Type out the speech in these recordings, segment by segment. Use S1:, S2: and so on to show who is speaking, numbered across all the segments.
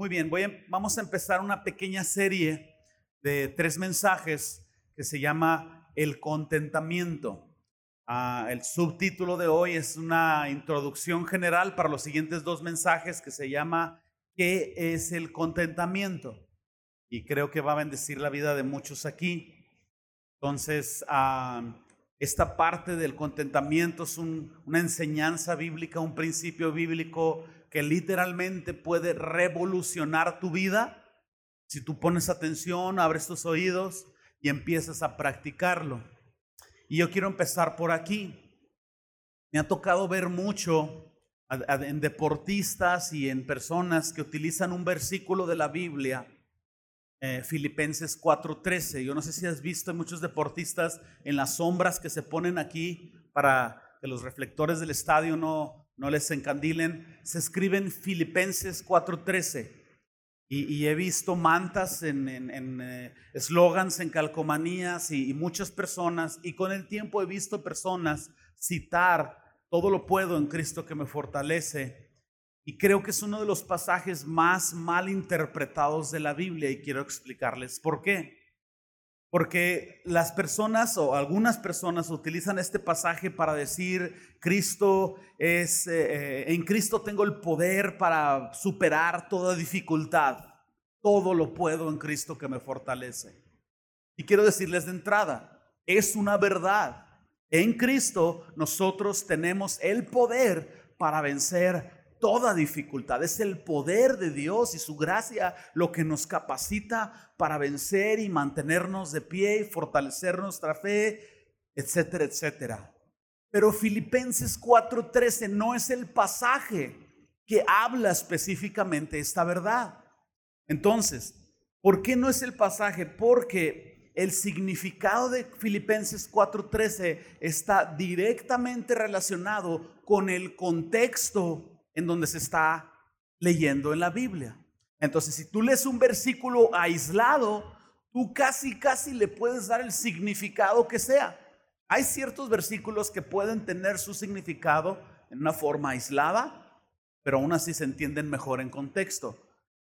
S1: Muy bien, vamos a empezar una pequeña serie de tres mensajes que se llama El contentamiento. Ah, el subtítulo de hoy es una introducción general para los siguientes dos mensajes que se llama ¿Qué es el contentamiento? Y creo que va a bendecir la vida de muchos aquí. Entonces, ah, esta parte del contentamiento es una enseñanza bíblica, un principio bíblico que literalmente puede revolucionar tu vida si tú pones atención, abres tus oídos y empiezas a practicarlo. Y yo quiero empezar por aquí. Me ha tocado ver mucho en deportistas y en personas que utilizan un versículo de la Biblia, eh, Filipenses 4:13. Yo no sé si has visto muchos deportistas en las sombras que se ponen aquí para que los reflectores del estadio no, no les encandilen, se escriben Filipenses 4:13. Y, he visto mantas en eh, eslogans, en, calcomanías y, y muchas personas, y con el tiempo he visto personas citar, todo lo puedo en Cristo que me fortalece. Y creo que es uno de los pasajes más mal interpretados de la Biblia y quiero explicarles por qué. Porque las personas o algunas personas utilizan este pasaje para decir, Cristo es, eh, eh, en Cristo tengo el poder para superar toda dificultad. Todo lo puedo en Cristo que me fortalece. Y quiero decirles de entrada, es una verdad. En Cristo nosotros tenemos el poder para vencer toda dificultad. Es el poder de Dios y su gracia lo que nos capacita para vencer y mantenernos de pie y fortalecer nuestra fe, etcétera, etcétera. Pero Filipenses 4:13 no es el pasaje que habla específicamente esta verdad. Entonces, ¿por qué no es el pasaje? Porque el significado de Filipenses 4:13 está directamente relacionado con el contexto en donde se está leyendo en la Biblia. Entonces, si tú lees un versículo aislado, tú casi, casi le puedes dar el significado que sea. Hay ciertos versículos que pueden tener su significado en una forma aislada, pero aún así se entienden mejor en contexto.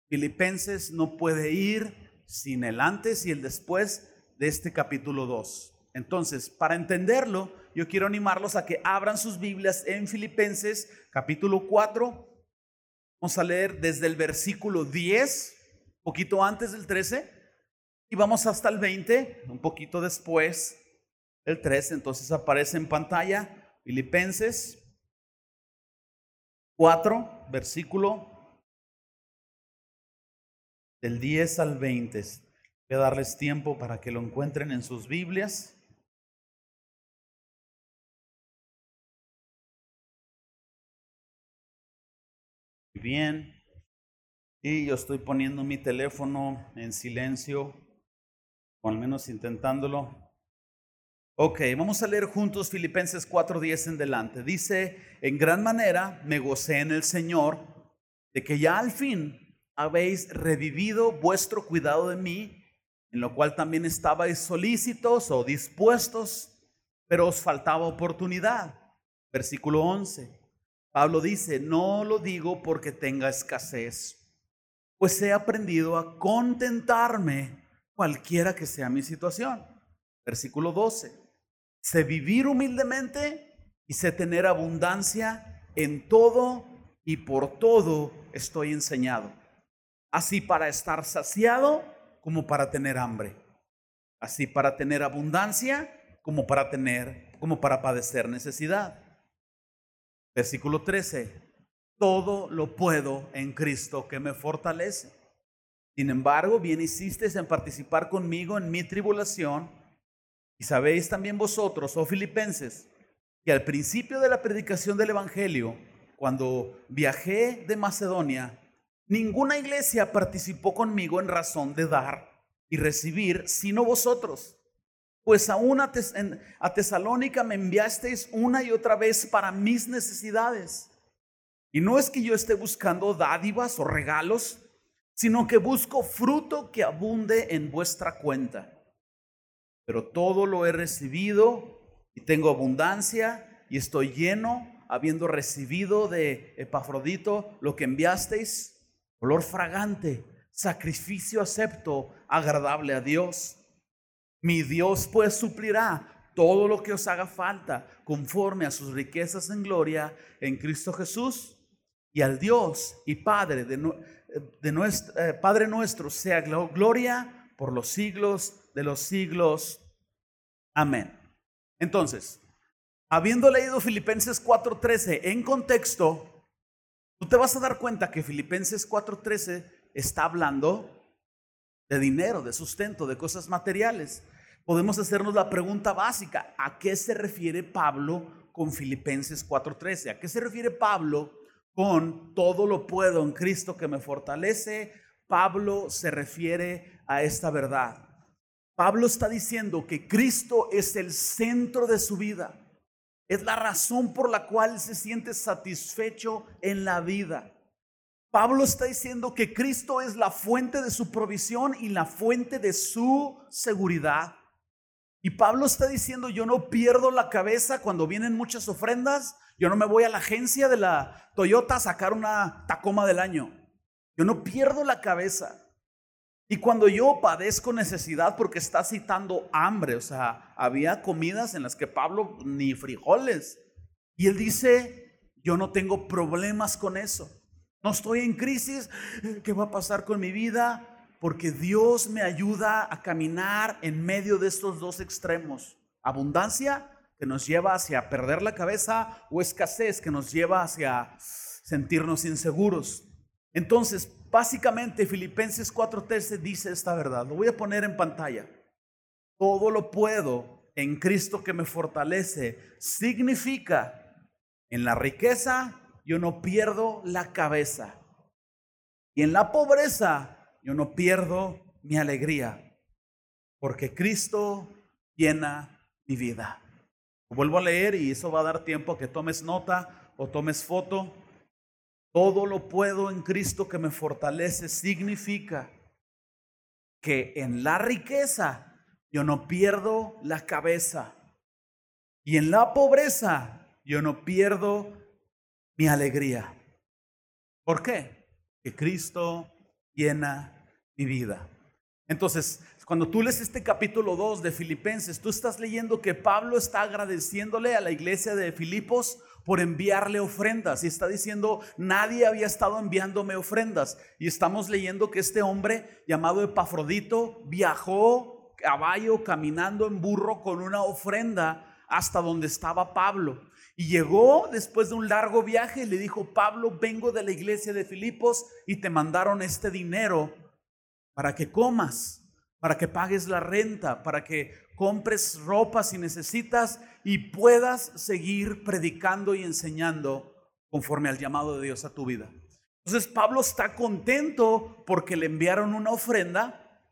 S1: Filipenses no puede ir sin el antes y el después de este capítulo 2. Entonces, para entenderlo, yo quiero animarlos a que abran sus Biblias en Filipenses capítulo 4. Vamos a leer desde el versículo 10, poquito antes del 13, y vamos hasta el 20, un poquito después del 13. Entonces aparece en pantalla Filipenses 4, versículo del 10 al 20. Voy a darles tiempo para que lo encuentren en sus Biblias. Bien. Y yo estoy poniendo mi teléfono en silencio, o al menos intentándolo. Ok, vamos a leer juntos Filipenses 4:10 en delante. Dice, en gran manera me gocé en el Señor de que ya al fin habéis revivido vuestro cuidado de mí, en lo cual también estabais solícitos o dispuestos, pero os faltaba oportunidad. Versículo 11. Pablo dice, no lo digo porque tenga escasez, pues he aprendido a contentarme cualquiera que sea mi situación. Versículo 12. Sé vivir humildemente y sé tener abundancia en todo y por todo estoy enseñado. Así para estar saciado como para tener hambre. Así para tener abundancia como para tener, como para padecer necesidad. Versículo 13. Todo lo puedo en Cristo que me fortalece. Sin embargo, bien hicisteis en participar conmigo en mi tribulación. Y sabéis también vosotros, oh filipenses, que al principio de la predicación del Evangelio, cuando viajé de Macedonia, ninguna iglesia participó conmigo en razón de dar y recibir, sino vosotros pues aún a, a Tesalónica me enviasteis una y otra vez para mis necesidades. Y no es que yo esté buscando dádivas o regalos, sino que busco fruto que abunde en vuestra cuenta. Pero todo lo he recibido y tengo abundancia y estoy lleno, habiendo recibido de Epafrodito lo que enviasteis, olor fragante, sacrificio acepto, agradable a Dios. Mi Dios pues suplirá todo lo que os haga falta conforme a sus riquezas en gloria en Cristo Jesús. Y al Dios y Padre de, de nuestro, eh, Padre nuestro sea gloria por los siglos de los siglos. Amén. Entonces, habiendo leído Filipenses 4:13 en contexto, tú te vas a dar cuenta que Filipenses 4:13 está hablando de dinero, de sustento, de cosas materiales. Podemos hacernos la pregunta básica, ¿a qué se refiere Pablo con Filipenses 4:13? ¿A qué se refiere Pablo con todo lo puedo en Cristo que me fortalece? Pablo se refiere a esta verdad. Pablo está diciendo que Cristo es el centro de su vida. Es la razón por la cual se siente satisfecho en la vida. Pablo está diciendo que Cristo es la fuente de su provisión y la fuente de su seguridad. Y Pablo está diciendo, yo no pierdo la cabeza cuando vienen muchas ofrendas, yo no me voy a la agencia de la Toyota a sacar una Tacoma del año. Yo no pierdo la cabeza. Y cuando yo padezco necesidad, porque está citando hambre, o sea, había comidas en las que Pablo ni frijoles. Y él dice, yo no tengo problemas con eso. No estoy en crisis. ¿Qué va a pasar con mi vida? Porque Dios me ayuda a caminar en medio de estos dos extremos. Abundancia que nos lleva hacia perder la cabeza o escasez que nos lleva hacia sentirnos inseguros. Entonces, básicamente Filipenses 4:13 dice esta verdad. Lo voy a poner en pantalla. Todo lo puedo en Cristo que me fortalece. Significa en la riqueza yo no pierdo la cabeza. Y en la pobreza yo no pierdo mi alegría. Porque Cristo llena mi vida. Vuelvo a leer y eso va a dar tiempo a que tomes nota o tomes foto. Todo lo puedo en Cristo que me fortalece significa que en la riqueza yo no pierdo la cabeza y en la pobreza yo no pierdo mi alegría. ¿Por qué? Que Cristo llena mi vida. Entonces, cuando tú lees este capítulo 2 de Filipenses, tú estás leyendo que Pablo está agradeciéndole a la iglesia de Filipos por enviarle ofrendas. Y está diciendo, nadie había estado enviándome ofrendas. Y estamos leyendo que este hombre llamado Epafrodito viajó caballo, caminando en burro con una ofrenda hasta donde estaba Pablo. Y llegó después de un largo viaje y le dijo, Pablo, vengo de la iglesia de Filipos y te mandaron este dinero para que comas, para que pagues la renta, para que compres ropa si necesitas y puedas seguir predicando y enseñando conforme al llamado de Dios a tu vida. Entonces Pablo está contento porque le enviaron una ofrenda.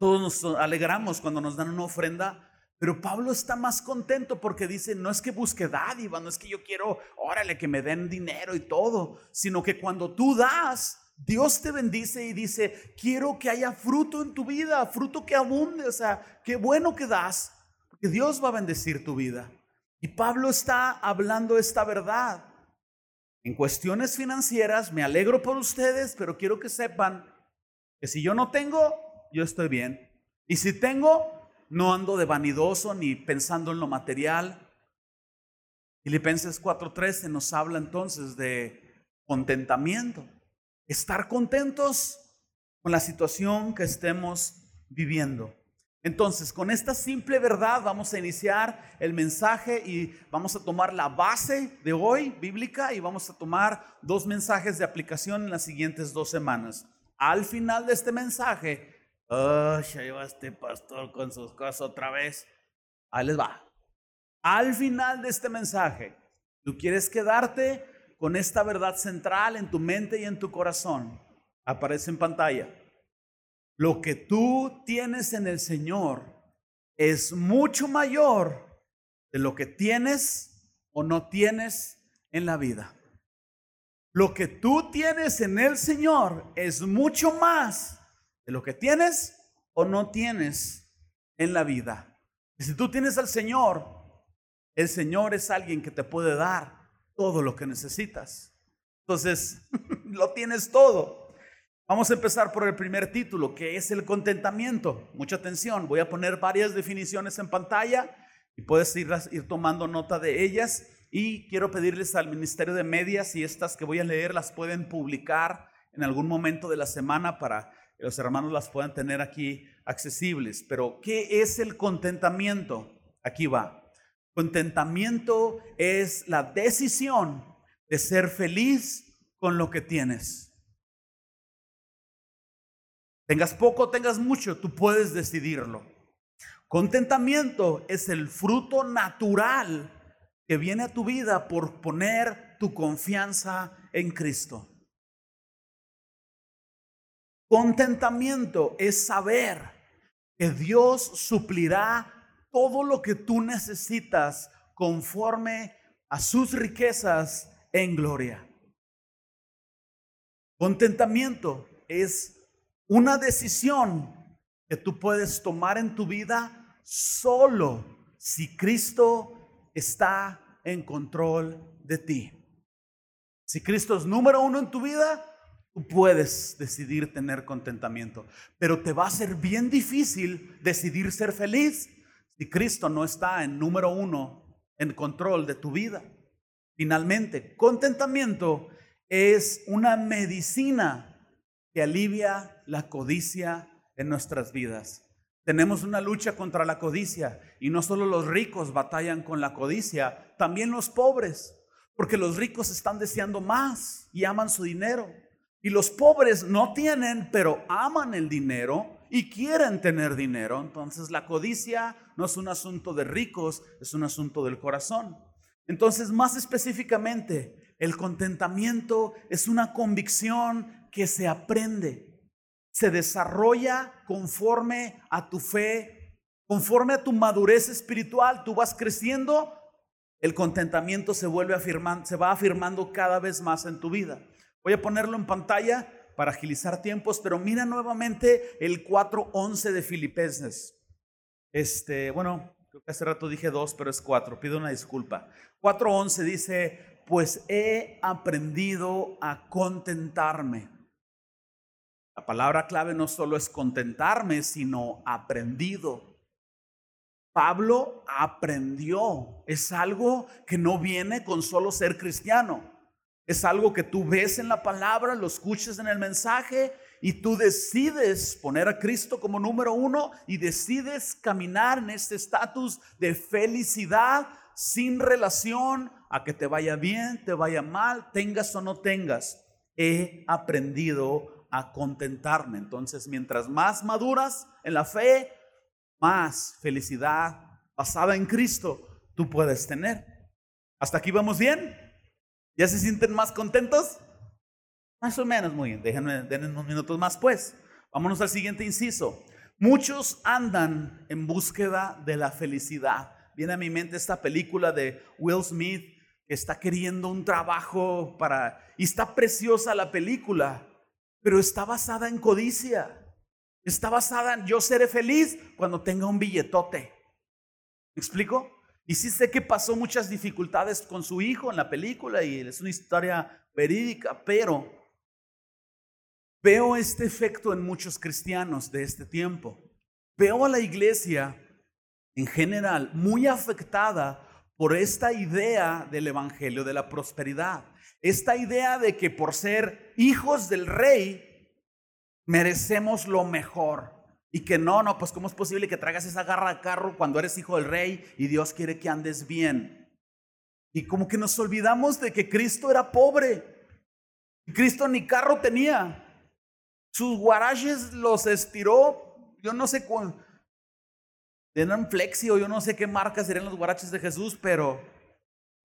S1: Todos nos alegramos cuando nos dan una ofrenda, pero Pablo está más contento porque dice, no es que busque dádiva, no es que yo quiero, órale, que me den dinero y todo, sino que cuando tú das, Dios te bendice y dice, quiero que haya fruto en tu vida, fruto que abunde, o sea, qué bueno que das, porque Dios va a bendecir tu vida. Y Pablo está hablando esta verdad. En cuestiones financieras, me alegro por ustedes, pero quiero que sepan que si yo no tengo, yo estoy bien. Y si tengo, no ando de vanidoso ni pensando en lo material. Filipenses 4:13 nos habla entonces de contentamiento estar contentos con la situación que estemos viviendo. Entonces, con esta simple verdad vamos a iniciar el mensaje y vamos a tomar la base de hoy bíblica y vamos a tomar dos mensajes de aplicación en las siguientes dos semanas. Al final de este mensaje, oh, ya va este pastor con sus cosas otra vez. Ahí les va. Al final de este mensaje, tú quieres quedarte con esta verdad central en tu mente y en tu corazón, aparece en pantalla. Lo que tú tienes en el Señor es mucho mayor de lo que tienes o no tienes en la vida. Lo que tú tienes en el Señor es mucho más de lo que tienes o no tienes en la vida. Y si tú tienes al Señor, el Señor es alguien que te puede dar todo lo que necesitas. Entonces, lo tienes todo. Vamos a empezar por el primer título, que es el contentamiento. Mucha atención, voy a poner varias definiciones en pantalla y puedes ir, ir tomando nota de ellas. Y quiero pedirles al Ministerio de Medias y estas que voy a leer las pueden publicar en algún momento de la semana para que los hermanos las puedan tener aquí accesibles. Pero, ¿qué es el contentamiento? Aquí va. Contentamiento es la decisión de ser feliz con lo que tienes. Tengas poco, tengas mucho, tú puedes decidirlo. Contentamiento es el fruto natural que viene a tu vida por poner tu confianza en Cristo. Contentamiento es saber que Dios suplirá todo lo que tú necesitas conforme a sus riquezas en gloria. Contentamiento es una decisión que tú puedes tomar en tu vida solo si Cristo está en control de ti. Si Cristo es número uno en tu vida, tú puedes decidir tener contentamiento, pero te va a ser bien difícil decidir ser feliz si Cristo no está en número uno en control de tu vida. Finalmente, contentamiento es una medicina que alivia la codicia en nuestras vidas. Tenemos una lucha contra la codicia y no solo los ricos batallan con la codicia, también los pobres, porque los ricos están deseando más y aman su dinero. Y los pobres no tienen, pero aman el dinero y quieren tener dinero. Entonces la codicia no es un asunto de ricos, es un asunto del corazón. Entonces, más específicamente, el contentamiento es una convicción que se aprende, se desarrolla conforme a tu fe, conforme a tu madurez espiritual. Tú vas creciendo, el contentamiento se vuelve afirmando, se va afirmando cada vez más en tu vida. Voy a ponerlo en pantalla para agilizar tiempos, pero mira nuevamente el 4.11 de Filipenses. Este, bueno, creo que hace rato dije dos, pero es cuatro, pido una disculpa. 4.11 dice, pues he aprendido a contentarme la palabra clave no solo es contentarme, sino aprendido. Pablo aprendió. Es algo que no viene con solo ser cristiano. Es algo que tú ves en la palabra, lo escuchas en el mensaje y tú decides poner a Cristo como número uno y decides caminar en este estatus de felicidad sin relación a que te vaya bien, te vaya mal, tengas o no tengas. He aprendido a contentarme. Entonces, mientras más maduras en la fe, más felicidad basada en Cristo tú puedes tener. ¿Hasta aquí vamos bien? ¿Ya se sienten más contentos? Más o menos, muy bien. Déjenme, denme unos minutos más, pues. Vámonos al siguiente inciso. Muchos andan en búsqueda de la felicidad. Viene a mi mente esta película de Will Smith que está queriendo un trabajo para... Y está preciosa la película, pero está basada en codicia. Está basada en yo seré feliz cuando tenga un billetote. ¿Me explico? Y sí sé que pasó muchas dificultades con su hijo en la película y es una historia verídica, pero veo este efecto en muchos cristianos de este tiempo. Veo a la iglesia en general muy afectada por esta idea del Evangelio de la prosperidad. Esta idea de que por ser hijos del rey merecemos lo mejor. Y que no, no, pues ¿cómo es posible que traigas esa garra de carro cuando eres hijo del rey y Dios quiere que andes bien? Y como que nos olvidamos de que Cristo era pobre. Cristo ni carro tenía. Sus guaraches los estiró, yo no sé cuál. Tenían flexio, yo no sé qué marca serían los guaraches de Jesús, pero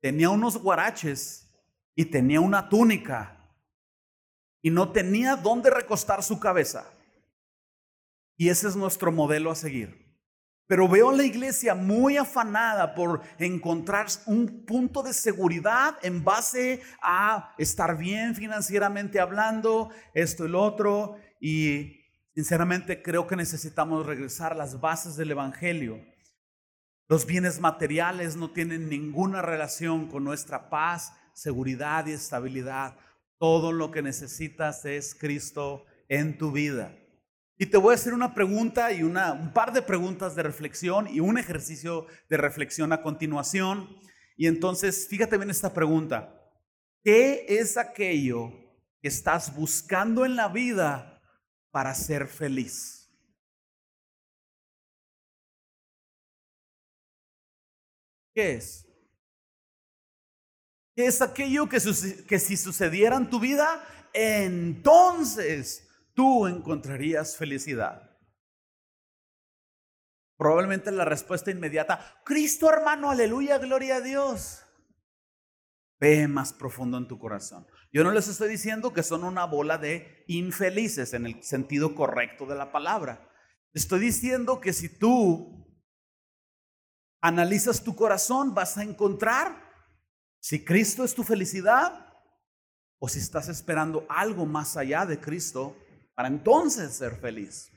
S1: tenía unos guaraches y tenía una túnica y no tenía dónde recostar su cabeza. Y ese es nuestro modelo a seguir. Pero veo a la iglesia muy afanada por encontrar un punto de seguridad en base a estar bien financieramente hablando, esto y otro. Y sinceramente creo que necesitamos regresar a las bases del Evangelio. Los bienes materiales no tienen ninguna relación con nuestra paz seguridad y estabilidad. Todo lo que necesitas es Cristo en tu vida. Y te voy a hacer una pregunta y una, un par de preguntas de reflexión y un ejercicio de reflexión a continuación. Y entonces, fíjate bien esta pregunta. ¿Qué es aquello que estás buscando en la vida para ser feliz? ¿Qué es? ¿Qué es aquello que, que si sucediera en tu vida, entonces tú encontrarías felicidad? Probablemente la respuesta inmediata, Cristo hermano, aleluya, gloria a Dios. Ve más profundo en tu corazón. Yo no les estoy diciendo que son una bola de infelices en el sentido correcto de la palabra. Estoy diciendo que si tú analizas tu corazón, vas a encontrar si Cristo es tu felicidad o si estás esperando algo más allá de Cristo para entonces ser feliz.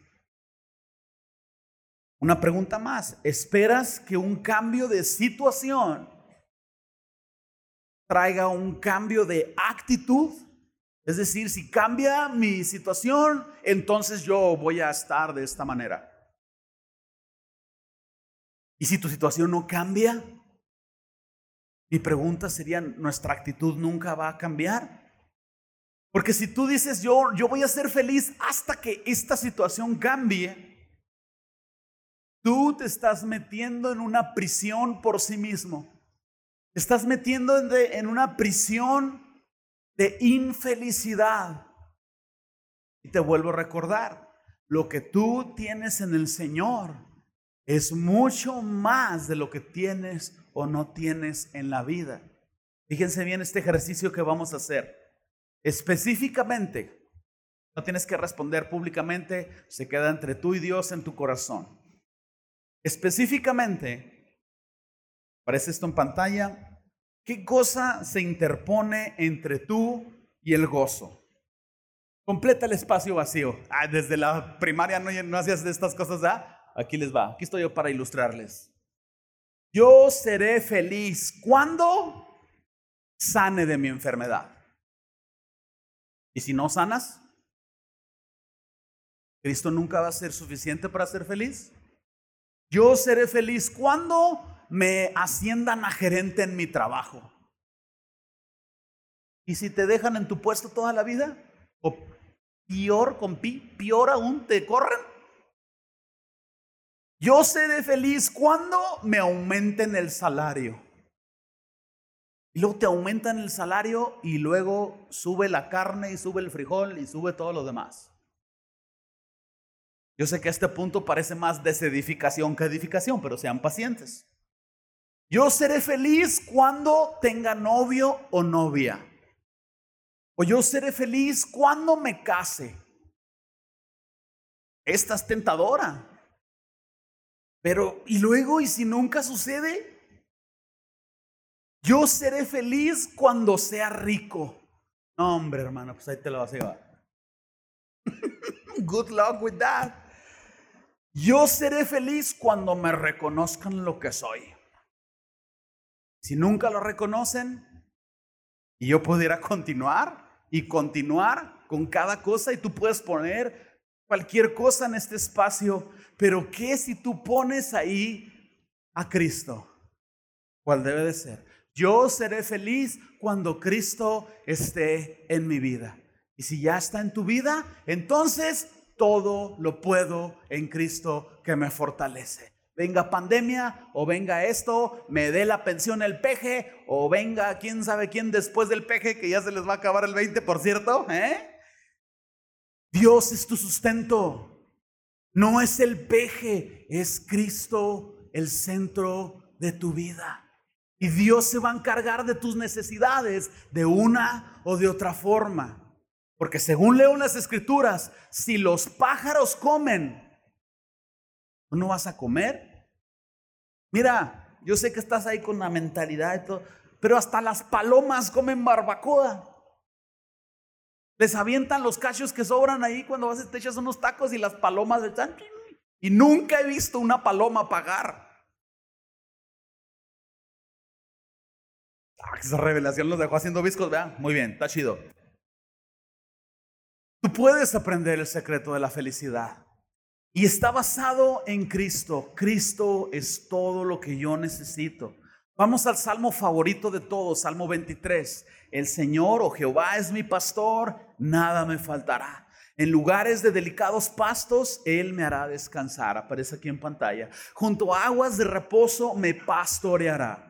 S1: Una pregunta más, ¿esperas que un cambio de situación traiga un cambio de actitud? Es decir, si cambia mi situación, entonces yo voy a estar de esta manera. Y si tu situación no cambia, mi pregunta sería, ¿nuestra actitud nunca va a cambiar? Porque si tú dices, yo, yo voy a ser feliz hasta que esta situación cambie, tú te estás metiendo en una prisión por sí mismo. Estás metiendo en una prisión de infelicidad. Y te vuelvo a recordar, lo que tú tienes en el Señor es mucho más de lo que tienes o no tienes en la vida. Fíjense bien este ejercicio que vamos a hacer. Específicamente, no tienes que responder públicamente, se queda entre tú y Dios en tu corazón. Específicamente, aparece esto en pantalla, ¿qué cosa se interpone entre tú y el gozo? Completa el espacio vacío. Ah, desde la primaria no, hacías de estas cosas, ¿ah? Aquí les va. Aquí estoy yo para ilustrarles. Yo seré feliz cuando sane de mi enfermedad. Y si no sanas, Cristo nunca va a ser suficiente para ser feliz. Yo seré feliz cuando me asciendan a gerente en mi trabajo. ¿Y si te dejan en tu puesto toda la vida? ¿O peor, con pi, peor aún, te corren? Yo seré feliz cuando me aumenten el salario. Y luego te aumentan el salario y luego sube la carne y sube el frijol y sube todo lo demás. Yo sé que este punto parece más desedificación que edificación, pero sean pacientes. Yo seré feliz cuando tenga novio o novia. O yo seré feliz cuando me case. Esta es tentadora. Pero, ¿y luego? ¿Y si nunca sucede? Yo seré feliz cuando sea rico. No, hombre, hermano, pues ahí te lo vas a llevar. Good luck with that. Yo seré feliz cuando me reconozcan lo que soy. Si nunca lo reconocen y yo pudiera continuar y continuar con cada cosa y tú puedes poner cualquier cosa en este espacio, pero ¿qué si tú pones ahí a Cristo? ¿Cuál debe de ser? Yo seré feliz cuando Cristo esté en mi vida. Y si ya está en tu vida, entonces todo lo puedo en Cristo que me fortalece. Venga pandemia o venga esto, me dé la pensión el peje o venga quién sabe quién después del peje que ya se les va a acabar el 20, por cierto, ¿eh? Dios es tu sustento. No es el peje, es Cristo el centro de tu vida. Y Dios se va a encargar de tus necesidades de una o de otra forma. Porque según leo en las escrituras, si los pájaros comen, ¿tú no vas a comer? Mira, yo sé que estás ahí con la mentalidad y todo, pero hasta las palomas comen barbacoa. Les avientan los cachos que sobran ahí cuando vas te echas unos tacos y las palomas están. Y nunca he visto una paloma pagar. esa revelación los dejó haciendo viscos, vean. Muy bien, está chido. Tú puedes aprender el secreto de la felicidad. Y está basado en Cristo. Cristo es todo lo que yo necesito. Vamos al salmo favorito de todos, Salmo 23. El Señor o oh Jehová es mi pastor, nada me faltará. En lugares de delicados pastos, Él me hará descansar. Aparece aquí en pantalla. Junto a aguas de reposo me pastoreará.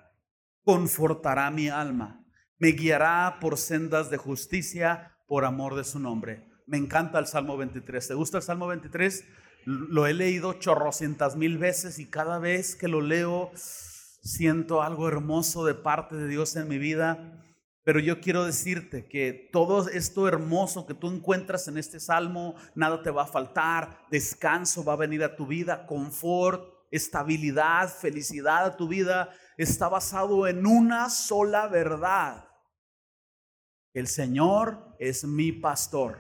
S1: Confortará mi alma. Me guiará por sendas de justicia por amor de su nombre. Me encanta el Salmo 23. ¿Te gusta el Salmo 23? Lo he leído chorrocientas mil veces y cada vez que lo leo siento algo hermoso de parte de Dios en mi vida. Pero yo quiero decirte que todo esto hermoso que tú encuentras en este salmo, nada te va a faltar, descanso va a venir a tu vida, confort, estabilidad, felicidad a tu vida, está basado en una sola verdad. El Señor es mi pastor.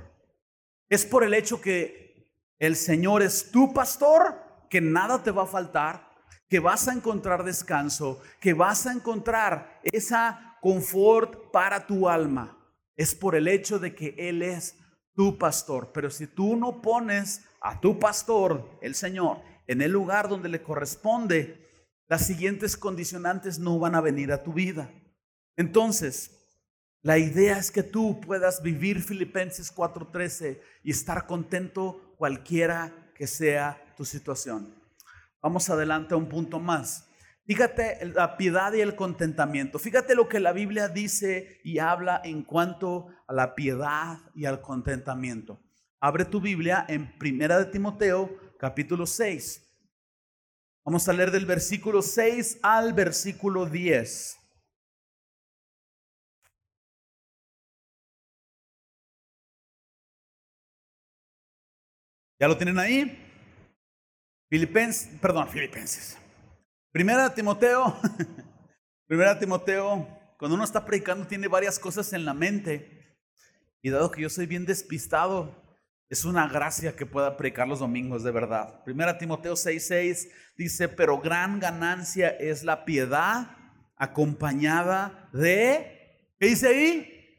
S1: Es por el hecho que el Señor es tu pastor que nada te va a faltar, que vas a encontrar descanso, que vas a encontrar esa confort para tu alma es por el hecho de que Él es tu pastor. Pero si tú no pones a tu pastor, el Señor, en el lugar donde le corresponde, las siguientes condicionantes no van a venir a tu vida. Entonces, la idea es que tú puedas vivir Filipenses 4:13 y estar contento cualquiera que sea tu situación. Vamos adelante a un punto más. Fíjate la piedad y el contentamiento. Fíjate lo que la Biblia dice y habla en cuanto a la piedad y al contentamiento. Abre tu Biblia en Primera de Timoteo, capítulo 6. Vamos a leer del versículo 6 al versículo 10. ¿Ya lo tienen ahí? Filipenses, perdón, Filipenses. Primera Timoteo, primera Timoteo, cuando uno está predicando tiene varias cosas en la mente. Y dado que yo soy bien despistado, es una gracia que pueda predicar los domingos de verdad. Primera Timoteo 6:6 dice, pero gran ganancia es la piedad acompañada de, ¿qué dice ahí?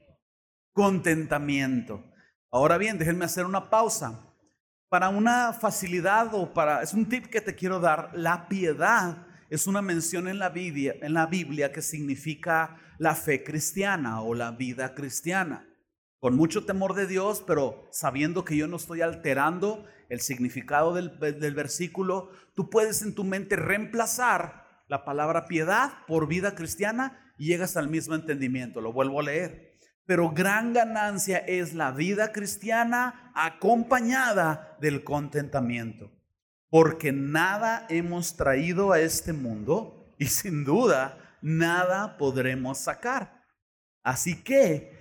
S1: Contentamiento. Ahora bien, déjenme hacer una pausa. Para una facilidad o para, es un tip que te quiero dar, la piedad es una mención en la, Biblia, en la Biblia que significa la fe cristiana o la vida cristiana. Con mucho temor de Dios, pero sabiendo que yo no estoy alterando el significado del, del versículo, tú puedes en tu mente reemplazar la palabra piedad por vida cristiana y llegas al mismo entendimiento. Lo vuelvo a leer. Pero gran ganancia es la vida cristiana acompañada del contentamiento porque nada hemos traído a este mundo y sin duda nada podremos sacar. Así que,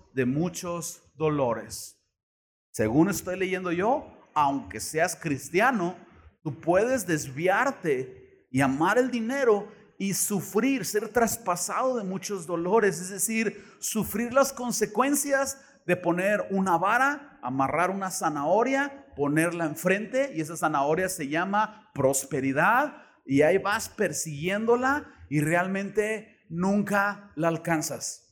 S1: de muchos dolores. Según estoy leyendo yo, aunque seas cristiano, tú puedes desviarte y amar el dinero y sufrir, ser traspasado de muchos dolores, es decir, sufrir las consecuencias de poner una vara, amarrar una zanahoria ponerla enfrente y esa zanahoria se llama prosperidad y ahí vas persiguiéndola y realmente nunca la alcanzas.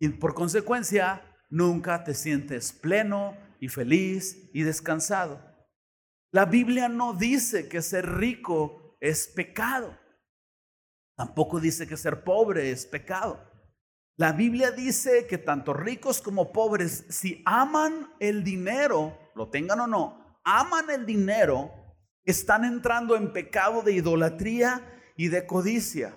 S1: Y por consecuencia, nunca te sientes pleno y feliz y descansado. La Biblia no dice que ser rico es pecado. Tampoco dice que ser pobre es pecado. La Biblia dice que tanto ricos como pobres, si aman el dinero, lo tengan o no, aman el dinero, están entrando en pecado de idolatría y de codicia.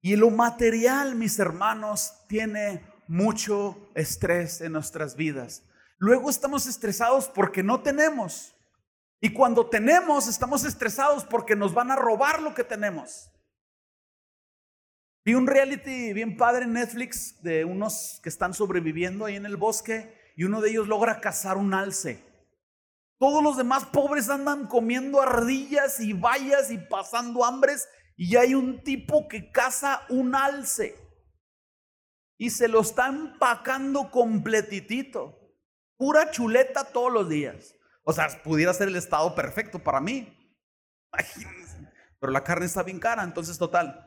S1: Y lo material, mis hermanos, tiene mucho estrés en nuestras vidas. Luego estamos estresados porque no tenemos. Y cuando tenemos, estamos estresados porque nos van a robar lo que tenemos. Vi un reality bien padre en Netflix de unos que están sobreviviendo ahí en el bosque y uno de ellos logra cazar un alce. Todos los demás pobres andan comiendo ardillas y bayas y pasando hambres y hay un tipo que caza un alce y se lo está empacando completitito. Pura chuleta todos los días. O sea, pudiera ser el estado perfecto para mí. Pero la carne está bien cara, entonces total.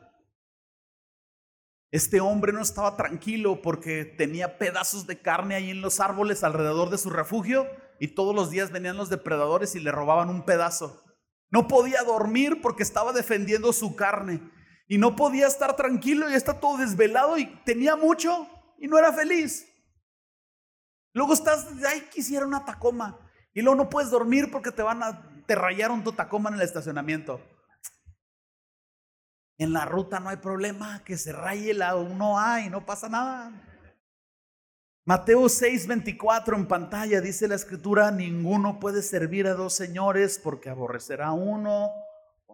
S1: Este hombre no estaba tranquilo porque tenía pedazos de carne ahí en los árboles alrededor de su refugio y todos los días venían los depredadores y le robaban un pedazo. No podía dormir porque estaba defendiendo su carne y no podía estar tranquilo y está todo desvelado y tenía mucho y no era feliz. Luego estás, ay, quisiera una tacoma y luego no puedes dormir porque te van a, te rayaron tu tacoma en el estacionamiento. En la ruta no hay problema, que se raye la 1A y no pasa nada. Mateo 6:24 en pantalla dice la escritura, ninguno puede servir a dos señores porque aborrecerá a uno,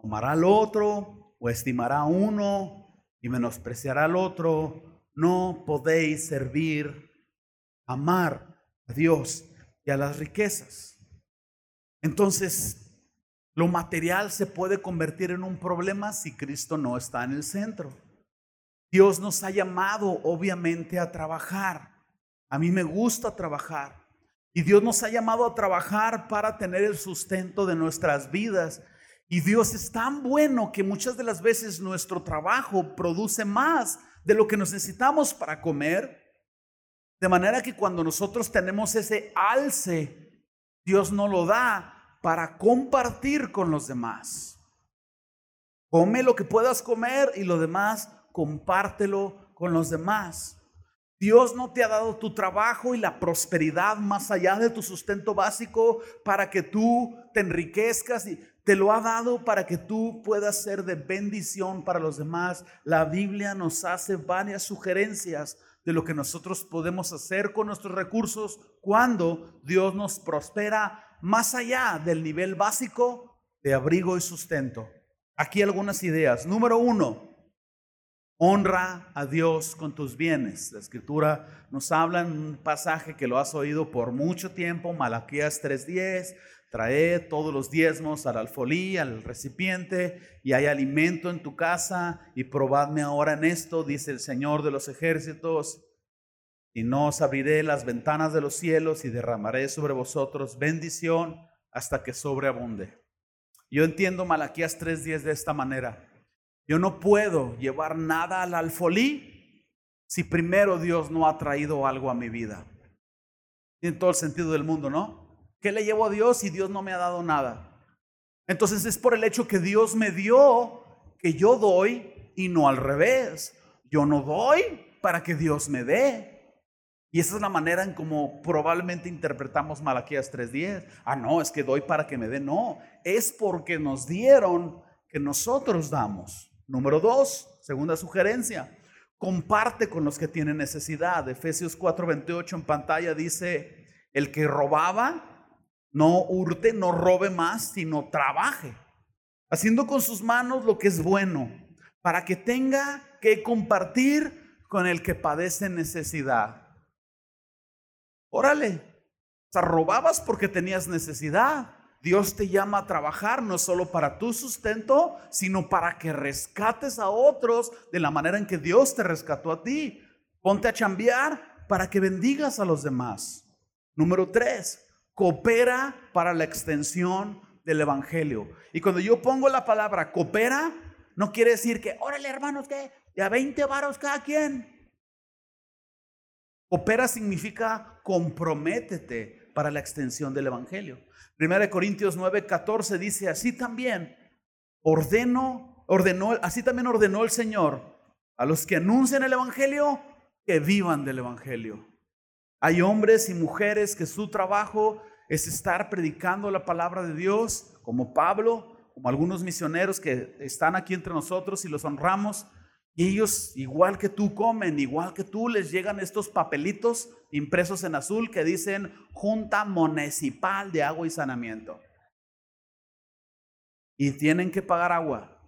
S1: amará al otro, o estimará uno y menospreciará al otro. No podéis servir, amar a Dios y a las riquezas. Entonces, lo material se puede convertir en un problema si Cristo no está en el centro. Dios nos ha llamado, obviamente, a trabajar. A mí me gusta trabajar. Y Dios nos ha llamado a trabajar para tener el sustento de nuestras vidas. Y Dios es tan bueno que muchas de las veces nuestro trabajo produce más de lo que necesitamos para comer. De manera que cuando nosotros tenemos ese alce, Dios no lo da para compartir con los demás. Come lo que puedas comer y lo demás compártelo con los demás. Dios no te ha dado tu trabajo y la prosperidad más allá de tu sustento básico para que tú te enriquezcas y te lo ha dado para que tú puedas ser de bendición para los demás. La Biblia nos hace varias sugerencias de lo que nosotros podemos hacer con nuestros recursos cuando Dios nos prospera más allá del nivel básico de abrigo y sustento. Aquí algunas ideas. Número uno, honra a Dios con tus bienes. La escritura nos habla en un pasaje que lo has oído por mucho tiempo, Malaquías 3:10. Trae todos los diezmos al alfolí, al recipiente, y hay alimento en tu casa, y probadme ahora en esto, dice el Señor de los ejércitos, y no os abriré las ventanas de los cielos y derramaré sobre vosotros bendición hasta que sobreabunde. Yo entiendo Malaquías 3:10 de esta manera. Yo no puedo llevar nada al alfolí si primero Dios no ha traído algo a mi vida. En todo el sentido del mundo, ¿no? ¿Qué le llevo a Dios si Dios no me ha dado nada? Entonces es por el hecho que Dios me dio que yo doy y no al revés. Yo no doy para que Dios me dé. Y esa es la manera en como probablemente interpretamos Malaquías 3:10. Ah, no, es que doy para que me dé. No, es porque nos dieron que nosotros damos. Número dos, segunda sugerencia, comparte con los que tienen necesidad. Efesios 4:28 en pantalla dice, el que robaba, no hurte, no robe más, sino trabaje, haciendo con sus manos lo que es bueno, para que tenga que compartir con el que padece necesidad. Órale. O sea, robabas porque tenías necesidad. Dios te llama a trabajar no solo para tu sustento, sino para que rescates a otros de la manera en que Dios te rescató a ti. Ponte a chambear para que bendigas a los demás. Número tres, coopera para la extensión del Evangelio. Y cuando yo pongo la palabra coopera, no quiere decir que, órale hermanos, que ya 20 varos cada quien. Opera significa comprométete para la extensión del Evangelio. Primera de Corintios 9, 14 dice, así también ordeno, ordenó, así también ordenó el Señor a los que anuncian el Evangelio que vivan del Evangelio. Hay hombres y mujeres que su trabajo es estar predicando la palabra de Dios, como Pablo, como algunos misioneros que están aquí entre nosotros y los honramos, y ellos, igual que tú, comen, igual que tú, les llegan estos papelitos impresos en azul que dicen Junta Municipal de Agua y Sanamiento. Y tienen que pagar agua.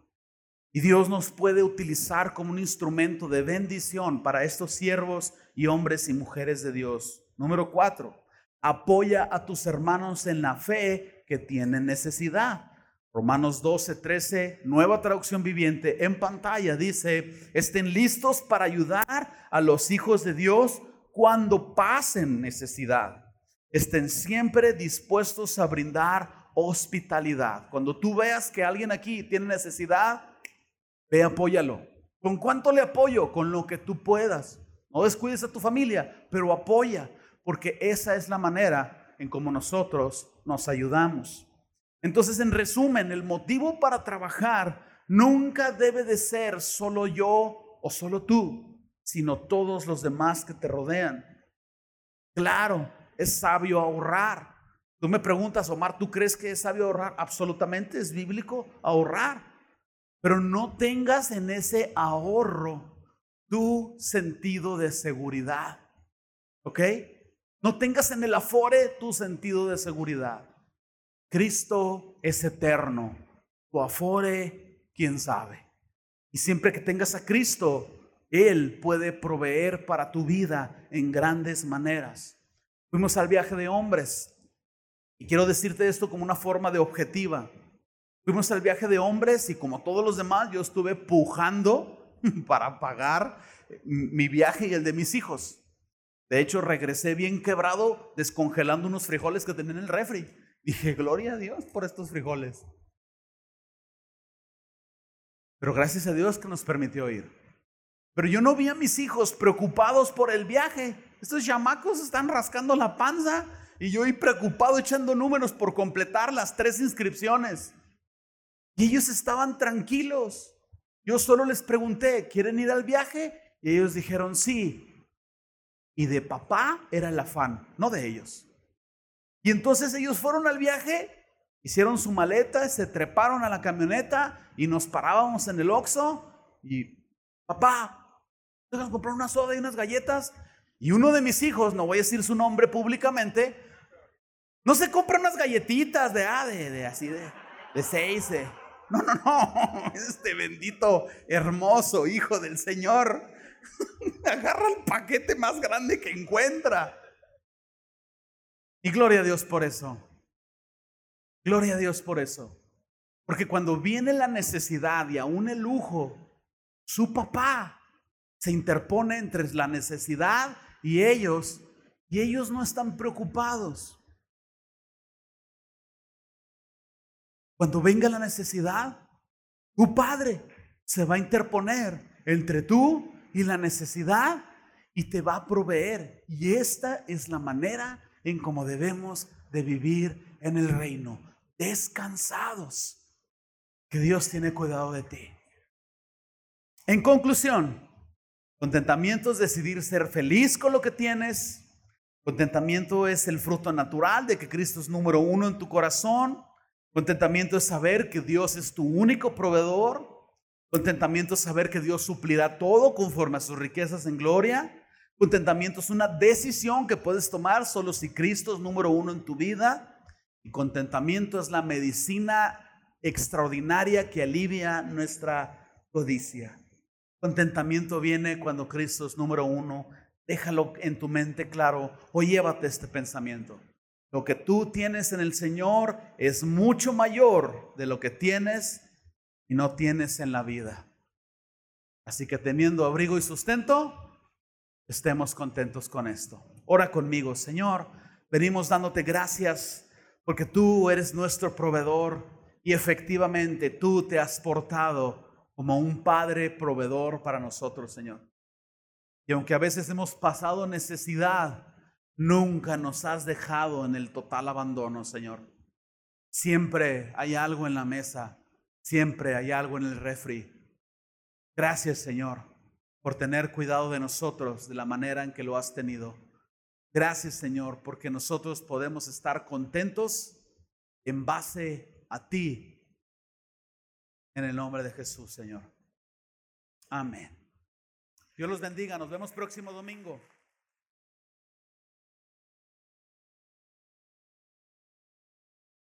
S1: Y Dios nos puede utilizar como un instrumento de bendición para estos siervos y hombres y mujeres de Dios. Número cuatro, Apoya a tus hermanos en la fe que tienen necesidad. Romanos 12, 13, nueva traducción viviente en pantalla dice, estén listos para ayudar a los hijos de Dios cuando pasen necesidad. Estén siempre dispuestos a brindar hospitalidad. Cuando tú veas que alguien aquí tiene necesidad, ve apóyalo. ¿Con cuánto le apoyo? Con lo que tú puedas. No descuides a tu familia, pero apoya, porque esa es la manera en cómo nosotros nos ayudamos. Entonces, en resumen, el motivo para trabajar nunca debe de ser solo yo o solo tú, sino todos los demás que te rodean. Claro, es sabio ahorrar. Tú me preguntas, Omar, ¿tú crees que es sabio ahorrar? Absolutamente es bíblico ahorrar. Pero no tengas en ese ahorro tu sentido de seguridad. ¿Ok? No tengas en el afore tu sentido de seguridad. Cristo es eterno. Tu afore, quién sabe. Y siempre que tengas a Cristo, Él puede proveer para tu vida en grandes maneras. Fuimos al viaje de hombres. Y quiero decirte esto como una forma de objetiva. Fuimos al viaje de hombres y como todos los demás, yo estuve pujando para pagar mi viaje y el de mis hijos. De hecho, regresé bien quebrado, descongelando unos frijoles que tenía en el refri. Dije, gloria a Dios por estos frijoles. Pero gracias a Dios que nos permitió ir. Pero yo no vi a mis hijos preocupados por el viaje. Estos chamacos están rascando la panza y yo ahí preocupado echando números por completar las tres inscripciones. Y ellos estaban tranquilos. Yo solo les pregunté, ¿quieren ir al viaje? Y ellos dijeron sí. Y de papá era el afán, no de ellos. Y entonces ellos fueron al viaje, hicieron su maleta, se treparon a la camioneta y nos parábamos en el Oxxo y papá, a comprar una soda y unas galletas. Y uno de mis hijos, no voy a decir su nombre públicamente, no se compra unas galletitas de, ah, de, así de, de seis. No, no, no, este bendito, hermoso hijo del Señor agarra el paquete más grande que encuentra. Y gloria a Dios por eso. Gloria a Dios por eso. Porque cuando viene la necesidad y aún el lujo, su papá se interpone entre la necesidad y ellos, y ellos no están preocupados. Cuando venga la necesidad, tu padre se va a interponer entre tú y la necesidad y te va a proveer. Y esta es la manera en cómo debemos de vivir en el reino, descansados, que Dios tiene cuidado de ti. En conclusión, contentamiento es decidir ser feliz con lo que tienes. Contentamiento es el fruto natural de que Cristo es número uno en tu corazón. Contentamiento es saber que Dios es tu único proveedor. Contentamiento es saber que Dios suplirá todo conforme a sus riquezas en gloria. Contentamiento es una decisión que puedes tomar solo si Cristo es número uno en tu vida. Y contentamiento es la medicina extraordinaria que alivia nuestra codicia. Contentamiento viene cuando Cristo es número uno. Déjalo en tu mente claro o llévate este pensamiento. Lo que tú tienes en el Señor es mucho mayor de lo que tienes y no tienes en la vida. Así que teniendo abrigo y sustento, estemos contentos con esto. Ora conmigo, Señor. Venimos dándote gracias porque tú eres nuestro proveedor y efectivamente tú te has portado como un padre proveedor para nosotros, Señor. Y aunque a veces hemos pasado necesidad, nunca nos has dejado en el total abandono, Señor. Siempre hay algo en la mesa, siempre hay algo en el refri. Gracias, Señor por tener cuidado de nosotros de la manera en que lo has tenido. Gracias Señor, porque nosotros podemos estar contentos en base a ti. En el nombre de Jesús, Señor. Amén. Dios los bendiga. Nos vemos próximo domingo.